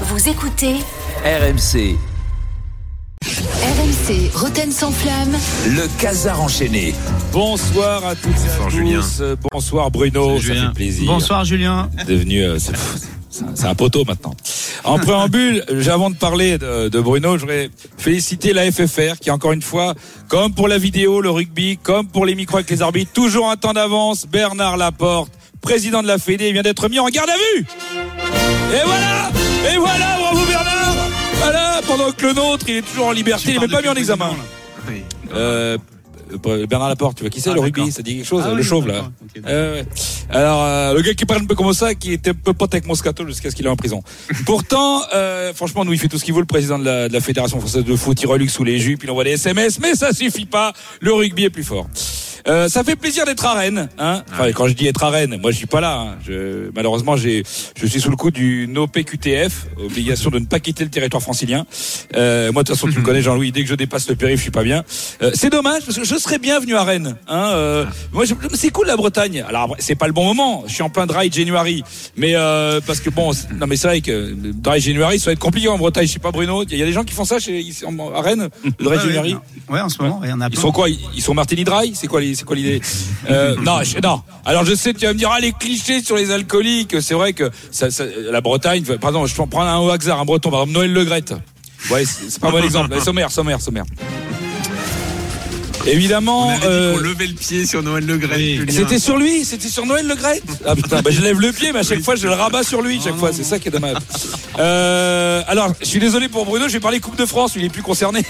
Vous écoutez RMC, RMC Roten sans flamme. le casar enchaîné. Bonsoir à toutes et à Bonsoir, tous. Julien. Bonsoir Bruno, Salut, ça Julien. fait plaisir. Bonsoir Julien. Devenu, euh, c'est un- c'est un poteau maintenant. En préambule, avant de parler de, de Bruno, je voudrais féliciter la FFR qui encore une fois, comme pour la vidéo, le rugby, comme pour les micros avec les arbitres, toujours un temps d'avance. Bernard Laporte, président de la Fédé, vient d'être mis en garde à vue. Et voilà, et voilà, bravo Bernard. Voilà, pendant que le nôtre, il est toujours en liberté, il n'est même pas mis en examen. Euh, euh, Bernard Laporte, tu vois qui c'est Ah, le rugby. Ça dit quelque chose Ah Le oui, chauve là. Euh, ouais. Alors euh, le gars qui parle un peu comme ça, qui était un peu pote avec Moscato jusqu'à ce qu'il est en prison. Pourtant, euh, franchement, nous il fait tout ce qu'il veut, le président de la, de la fédération française de foot, il sous les jupes, il envoie des SMS, mais ça suffit pas. Le rugby est plus fort. Euh, ça fait plaisir d'être à Rennes. Hein enfin, quand je dis être à Rennes, moi je suis pas là. hein. Je, malheureusement, j'ai, je suis sous le coup du NOPQTF, obligation de ne pas quitter le territoire francilien. Euh, moi, de toute façon, tu me connais, Jean-Louis. Dès que je dépasse le périph', je suis pas bien. Euh, c'est dommage parce que je serais bien venu à Rennes. Hein, euh, moi, je- c'est cool la Bretagne. Alors, c'est pas le bon moment. Je suis en plein dry January, mais euh, parce que bon, non, mais c'est vrai que dry January, ça va être compliqué en Bretagne. Je sais pas, Bruno. Il y a des gens qui font ça chez, ici, en- à Rennes, le dry Ouais, January. Ouais, ouais, en ce moment, il y en a Ils plein. sont quoi? Ils, ils sont Martini Dry? C'est quoi les- c'est quoi l'idée euh, Non, je- non. Alors je sais, tu vas me dire ah les clichés sur les alcooliques. C'est vrai que ça, ça- la Bretagne. Pardon, je peux en prendre un au hasard, un Breton, par exemple Noël Legrette. Ouais, c'est pas un bon exemple. Sommaire, sommaire, sommaire. On Évidemment. dit euh, levait le pied sur Noël Le. Oui. C'était sur lui, c'était sur Noël Le. Ah putain, bah, je lève le pied, mais à chaque fois je le rabats sur lui, chaque fois, c'est ça qui est dommage. Euh, alors, je suis désolé pour Bruno, je vais parler Coupe de France, il est plus concerné.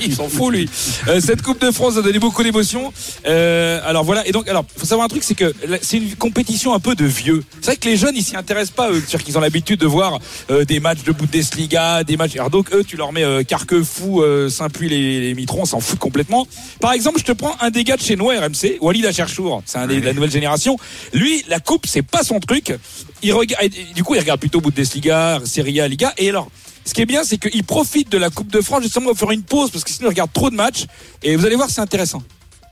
Il s'en fout lui. Euh, cette Coupe de France a donné beaucoup d'émotions. Euh, alors voilà. Et donc, alors, faut savoir un truc, c'est que c'est une compétition un peu de vieux. C'est vrai que les jeunes, ils s'y intéressent pas. C'est-à-dire qu'ils ont l'habitude de voir euh, des matchs de Bundesliga, des matchs. Alors donc, eux, tu leur mets Carquefou, Saint-Puy, les, les Mitrons, on s'en fout complètement. Par exemple, je te prends un des gars de chez nous, RMC, Walid Acharchour. C'est un des, de la nouvelle génération. Lui, la coupe, c'est pas son truc. Il regarde, du coup, il regarde plutôt Bundesliga, Serie A, Liga. Et alors, ce qui est bien, c'est qu'il profite de la Coupe de France justement pour faire une pause parce que sinon il regarde trop de matchs. Et vous allez voir, c'est intéressant.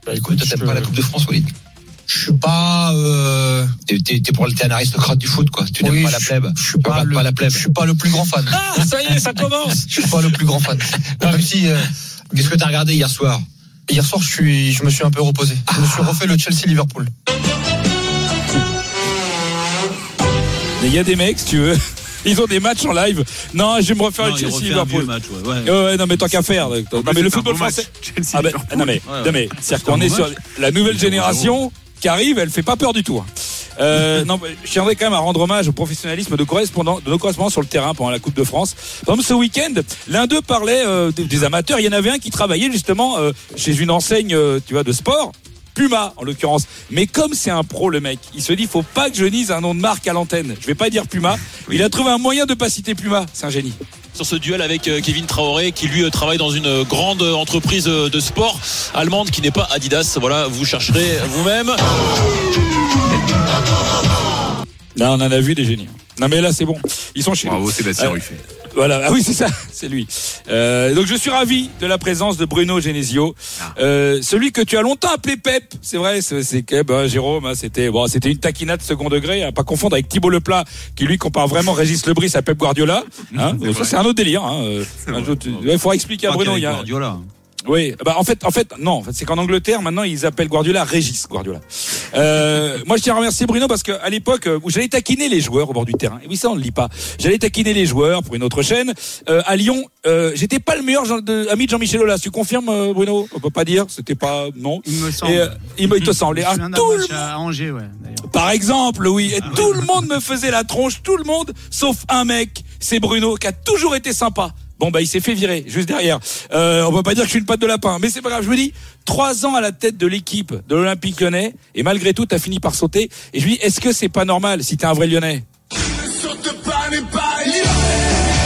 Bah, écoute, t'aimes pas la Coupe de France, Walid Je suis pas. Euh... T'es, pour t'es un aristocrate du foot, quoi. Tu n'aimes pas la plèbe. Je suis pas, le, Ah, la plèbe. Je suis pas le plus grand fan. Ah, ça y est, ça commence. Je suis pas le plus grand fan. Même si. euh, Qu'est-ce que t'as regardé hier soir? Hier soir, je suis, je me suis un peu reposé. Je me suis refait le Chelsea Liverpool. Il y a des mecs, si tu veux. Ils ont des matchs en live. Non, je vais me refaire Non, le il Chelsea Liverpool. match, ouais, ouais. Ouais, ouais, non mais tant qu'à faire. Non mais le football français. Chelsea, Ah ben, non mais, non mais, c'est-à-dire qu'on est bon sur la nouvelle génération qui arrive, elle fait pas peur du tout. hein. Euh, non, je tiendrais quand même à rendre hommage au professionnalisme de, correspondants, de nos correspondants sur le terrain pendant la Coupe de France. Par exemple, ce week-end, l'un d'eux parlait euh, des, des amateurs. Il y en avait un qui travaillait justement euh, chez une enseigne, tu vois, de sport. Puma en l'occurrence. Mais comme c'est un pro le mec, il se dit faut pas que je dise un nom de marque à l'antenne. Je vais pas dire Puma. Il a trouvé un moyen de pas citer Puma. C'est un génie. sur ce duel avec euh, Kevin Traoré qui lui euh, travaille dans une euh, grande entreprise de sport allemande qui n'est pas Adidas. Voilà, vous chercherez vous-même. Là, on en a vu des génies. Non mais là c'est bon. Ils sont chez nous. Bravo Sébastien Euh, Ruffet. Voilà, ah oui c'est ça, c'est lui. Euh, donc je suis ravi de la présence de Bruno Genesio, Ah. euh, celui que tu as longtemps appelé Pep. C'est vrai, c'est que bah, Jérôme, hein, c'était bon, c'était une taquinade second degré, à pas confondre avec Thibaut Leplat, qui lui compare vraiment Régis Lebris à Pep Guardiola. Hein, ça c'est un autre délire. Hein. euh, un autre- ouais, faudra expliquer à Bruno. Il y a, Guardiola. oui, bah en fait, en fait, non, c'est qu'en Angleterre maintenant ils appellent Guardiola Régis Guardiola. Euh, moi, je tiens à remercier Bruno parce qu'à l'époque euh, où j'allais taquiner les joueurs au bord du terrain, et oui ça on ne lit pas, j'allais taquiner les joueurs pour une autre chaîne euh, à Lyon. Euh, J'étais pas le meilleur de- ami de Jean-Michel Aulas. Tu confirmes, euh, Bruno? On peut pas dire, c'était pas non. Il me semble. Et, euh, il, me- il te semblait. Ah, tout le à Angers, ouais, par exemple, oui. Et tout le monde me faisait la tronche, tout le monde, sauf un mec, c'est Bruno, qui a toujours été sympa. Bon bah il s'est fait virer juste derrière. Euh, on peut pas dire que je suis une patte de lapin, mais c'est pas grave. Je me dis trois ans à la tête de l'équipe de l'Olympique Lyonnais et malgré tout t'as fini par sauter. Et je me dis est-ce que c'est pas normal si t'es un vrai Lyonnais?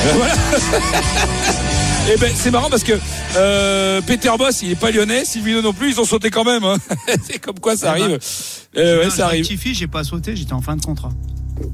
Euh, voilà. Eh ben c'est marrant parce que euh, Peter Boss il est pas lyonnais, Sylvino non plus, ils ont sauté quand même. hein. c'est comme quoi ça Eh ben, arrive. Euh, ouais, Non, ça arrive. j'ai pas sauté, j'étais en fin de contrat.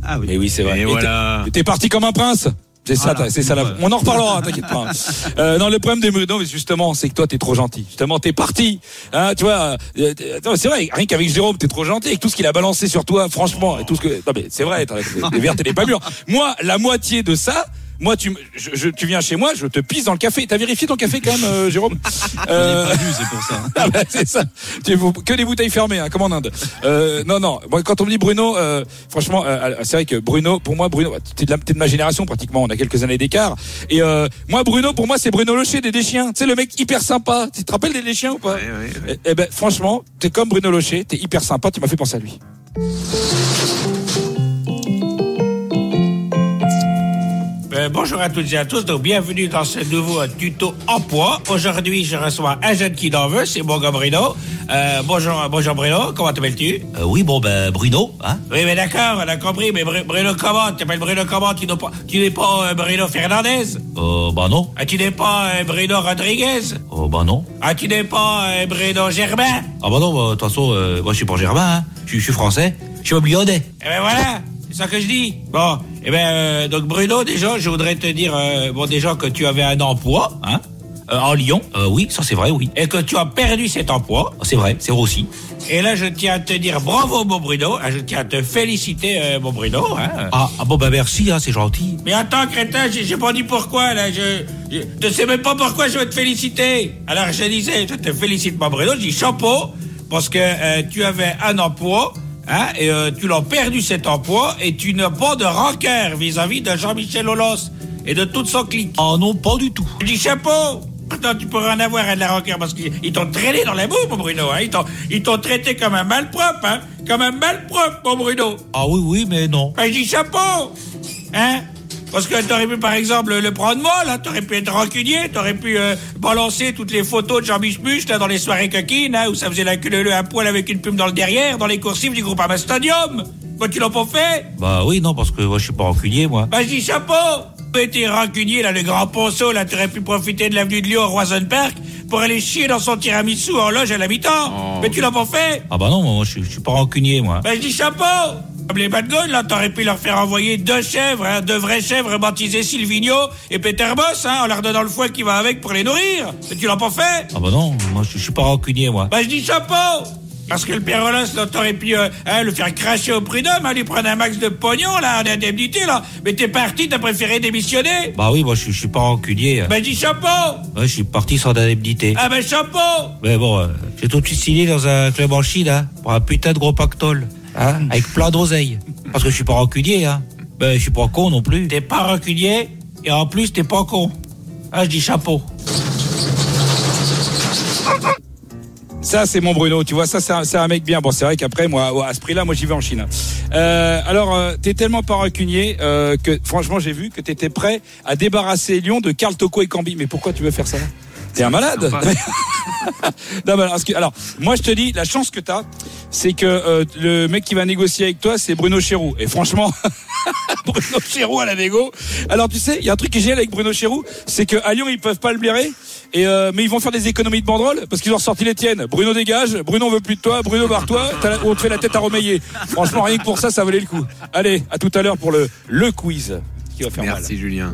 Ah oui. Mais oui c'est vrai. Et Et voilà. T'es parti comme un prince. C'est ça, Voilà. c'est ça. la- On en reparlera, t'inquiète pas. Euh, non, le problème des Bruno, mais justement, c'est que toi, t'es trop gentil. Justement, t'es parti. Hein, tu vois, euh, t'es- non, c'est vrai. Rien qu'avec Jérôme, t'es trop gentil. Avec tout ce qu'il a balancé sur toi, franchement, et tout ce que. Non, mais c'est vrai. Vertes et les pas mûres. Moi, la moitié de ça. Moi, tu, je, je- tu viens chez moi, je te pisse dans le café. T'as vérifié ton café quand même, euh, Jérôme Euh, c'est pour ça. ah bah, c'est ça. Que des bouteilles fermées, hein, comme en Inde. Euh, non, non. Moi, quand on me dit Bruno, euh, franchement, euh, c'est vrai que Bruno, pour moi, Bruno, t'es de, la- t'es de ma génération pratiquement. On a quelques années d'écart. Et euh, moi, Bruno, pour moi, c'est Bruno Locher des Deschiens. Tu sais, le mec hyper sympa. Tu te rappelles des Deschiens ou pas? Ouais. Eh eh ben, franchement, t'es comme Bruno Locher. T'es hyper sympa. Tu m'as fait penser à lui. Euh, bonjour à toutes et à tous, donc bienvenue dans ce nouveau tuto emploi. Aujourd'hui, je reçois un jeune qui n'en veut, c'est mon gars Bruno. Euh, bonjour, bonjour Bruno, comment t'appelles-tu? Euh, oui, bon, ben, Bruno, hein? Oui, mais d'accord, on a compris, mais Bru- Bruno comment? Tu t'appelles Bruno comment? Tu n'es pas, tu n'es pas Bruno Fernandez? Euh, bah non. ah, Tu n'es pas Bruno Rodriguez? Oh, bah non. ah, Tu n'es pas Bruno Germain? Ah bah non, bah, de toute façon, moi, je suis pas Germain, hein. Je suis- français. Je suis lyonnais. Eh ben voilà, c'est ça que je dis. Bon, eh ben euh, donc Bruno, déjà, je voudrais te dire, euh, bon déjà que tu avais un emploi, hein, euh, en Lyon, Euh, oui, ça, c'est vrai, oui. et que tu as perdu cet emploi. C'est vrai, c'est vrai aussi. Et là, je tiens à te dire bravo, mon Bruno. Ah, Je tiens à te féliciter, euh, mon Bruno. Hein. Ah, ah bon, bah, merci, hein, c'est gentil. Mais attends, crétin, j'ai j'ai pas dit pourquoi, là. Je, je je sais même pas pourquoi je veux te féliciter. Alors, je disais, je te félicite, mon Bruno. Je dis chapeau, parce que euh, tu avais un emploi, hein, et euh, tu l'as perdu cet emploi, et tu n'as pas de rancœur vis-à-vis de Jean-Michel Aulos et de toute son clique. Ah non, pas du tout. Je dis chapeau Attends, tu pourrais en avoir un de la rancœur parce qu'ils ils t'ont traîné dans la boue, mon Bruno. Hein. Ils t'ont- Ils t'ont traité comme un malpropre, hein. Comme un malpropre, mon Bruno. Ah oui, oui, mais non. Ben, je dis chapeau Hein? Parce que t'aurais pu, par exemple, le prendre mal, hein. T'aurais pu être rancunier, t'aurais pu euh, balancer toutes les photos de Jean Michmuche, là, dans les soirées coquines, hein, où ça faisait la queue à poil avec une plume dans le derrière, dans les coursives du groupe Ama Stadium. Bah, tu l'as pas fait? Bah oui, non, parce que moi, je suis pas rancunier, moi. bah, dis chapeau Mais t'es rancunier, là, le grand ponceau, là, t'aurais pu profiter de l'avenue de Lyon au Roison Park pour aller chier dans son tiramisu en loge à l'habitant. Mais tu l'as pas fait? Ah bah non, moi, je, suis pas rancunier, moi. Bah, je dis chapeau les bad guns, là, t'aurais pu leur faire envoyer deux chèvres, hein, deux vraies chèvres baptisées Silvino et Peter Boss, hein, en leur donnant le foie qui va avec pour les nourrir. Mais tu l'as pas fait Ah bah non, moi, je, suis pas rancunier, moi. Bah, je dis chapeau parce que le père Rollins, là, t'aurais pu euh, hein, le faire cracher au prud'homme, hein, lui prendre un max de pognon, là, en indemnité, là. Mais t'es parti, t'as préféré démissionner. Bah oui, moi, je, suis pas rancunier. hein. Bah, je dis chapeau Ouais, je suis parti sans indemnité. Ah, ben chapeau Mais bon, euh, j'ai tout de suite signé dans un club en Chine, hein, pour un putain de gros pactole, hein, avec plein d'oseilles. Parce que je suis pas rancunier, hein. Ben, je suis pas con non plus. T'es pas rancunier, et en plus, t'es pas con. Ah, je dis chapeau. Ça, c'est mon Bruno. Tu vois, ça, c'est un, mec bien. Bon, c'est vrai qu'après, moi, à ce prix-là, moi, j'y vais en Chine. Euh, alors, euh, t'es tellement pas rancunier euh, que, franchement, j'ai vu que t'étais prêt à débarrasser Lyon de Karl Toko et Cambi. Mais pourquoi tu veux faire ça? T'es un malade Sympa. Non, mais alors, parce que- alors, moi, je te dis, la chance que t'as, c'est que euh, le mec qui va négocier avec toi, c'est Bruno Chéroux. Et franchement, Bruno Chéroux à la négo. Alors, tu sais, il y a un truc qui est génial avec Bruno Chéroux, c'est qu'à Lyon, ils peuvent pas le blairer. Et euh, mais ils vont faire des économies de banderole parce qu'ils ont ressorti les tiennes. Bruno dégage, Bruno on veut plus de toi, Bruno barre-toi, on te fait la tête à remeiller. Franchement, rien que pour ça, ça valait le coup. Allez, à tout à l'heure pour le le quiz qui va faire mal. Merci Julien.